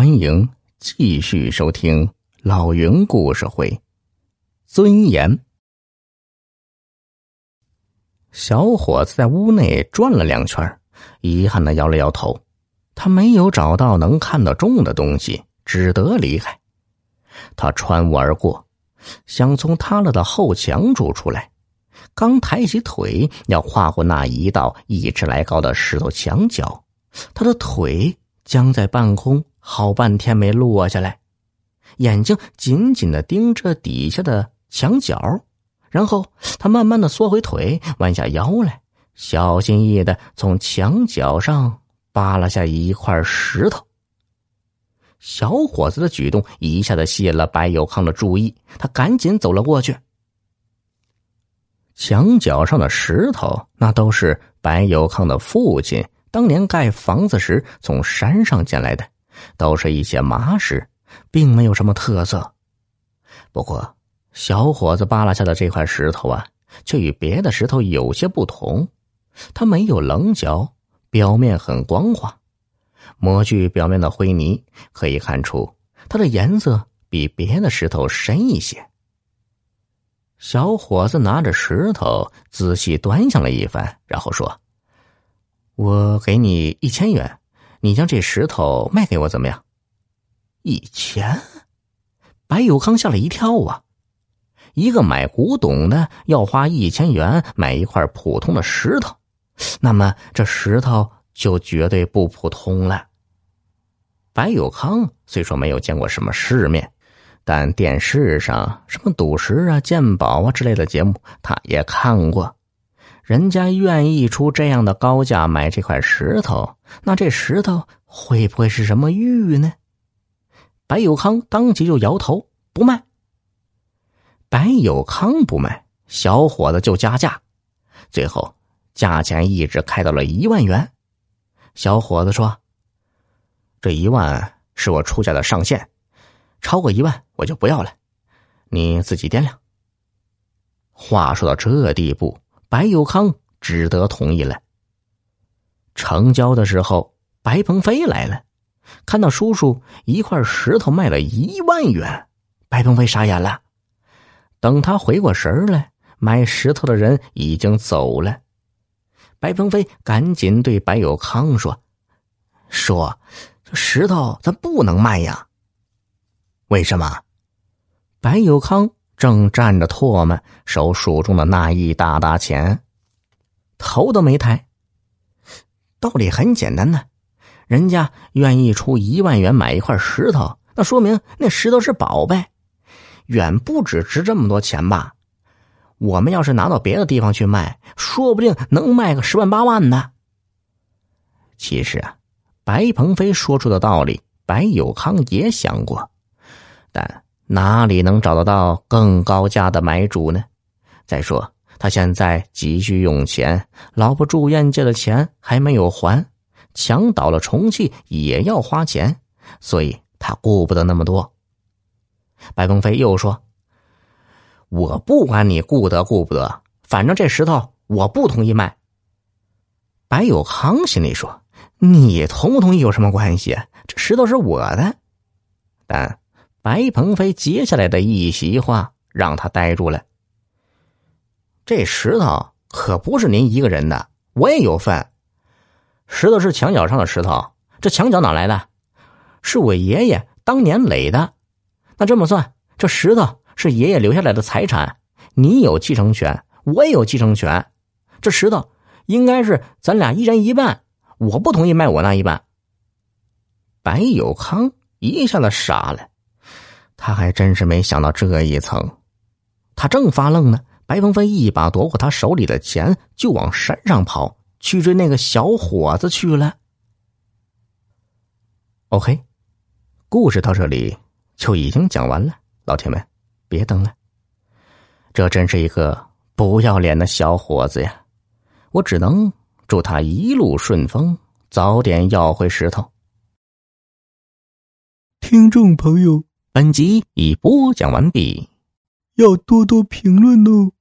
欢迎继续收听老云故事会，《尊严》。小伙子在屋内转了两圈，遗憾的摇了摇头，他没有找到能看得中的东西，只得离开。他穿屋而过，想从塌了的后墙处出来，刚抬起腿要跨过那一道一尺来高的石头墙角，他的腿僵在半空。好半天没落下来，眼睛紧紧的盯着底下的墙角，然后他慢慢的缩回腿，弯下腰来，小心翼翼的从墙角上扒拉下一块石头。小伙子的举动一下子吸引了白有康的注意，他赶紧走了过去。墙角上的石头，那都是白有康的父亲当年盖房子时从山上捡来的。都是一些麻石，并没有什么特色。不过，小伙子扒拉下的这块石头啊，却与别的石头有些不同。它没有棱角，表面很光滑。模具表面的灰泥可以看出，它的颜色比别的石头深一些。小伙子拿着石头仔细端详了一番，然后说：“我给你一千元。”你将这石头卖给我怎么样？一千，白有康吓了一跳啊！一个买古董的要花一千元买一块普通的石头，那么这石头就绝对不普通了。白有康虽说没有见过什么世面，但电视上什么赌石啊、鉴宝啊之类的节目，他也看过。人家愿意出这样的高价买这块石头，那这石头会不会是什么玉呢？白有康当即就摇头不卖。白有康不卖，小伙子就加价，最后价钱一直开到了一万元。小伙子说：“这一万是我出价的上限，超过一万我就不要了，你自己掂量。”话说到这地步。白有康只得同意了。成交的时候，白鹏飞来了，看到叔叔一块石头卖了一万元，白鹏飞傻眼了。等他回过神来，买石头的人已经走了。白鹏飞赶紧对白有康说：“说，这石头咱不能卖呀。为什么？”白有康。正蘸着唾沫，手数中的那一大沓钱，头都没抬。道理很简单呢，人家愿意出一万元买一块石头，那说明那石头是宝贝，远不止值这么多钱吧？我们要是拿到别的地方去卖，说不定能卖个十万八万呢。其实啊，白鹏飞说出的道理，白有康也想过，但。哪里能找得到更高价的买主呢？再说他现在急需用钱，老婆住院借的钱还没有还，墙倒了重砌也要花钱，所以他顾不得那么多。白鹏飞又说：“我不管你顾得顾不得，反正这石头我不同意卖。”白有康心里说：“你同不同意有什么关系？这石头是我的。”但。白鹏飞接下来的一席话让他呆住了。这石头可不是您一个人的，我也有份。石头是墙角上的石头，这墙角哪来的？是我爷爷当年垒的。那这么算，这石头是爷爷留下来的财产，你有继承权，我也有继承权。这石头应该是咱俩一人一半，我不同意卖我那一半。白有康一下子傻了。他还真是没想到这一层，他正发愣呢，白鹏飞一把夺过他手里的钱，就往山上跑去追那个小伙子去了。OK，故事到这里就已经讲完了，老铁们别等了。这真是一个不要脸的小伙子呀！我只能祝他一路顺风，早点要回石头。听众朋友。本集已播讲完毕，要多多评论哦。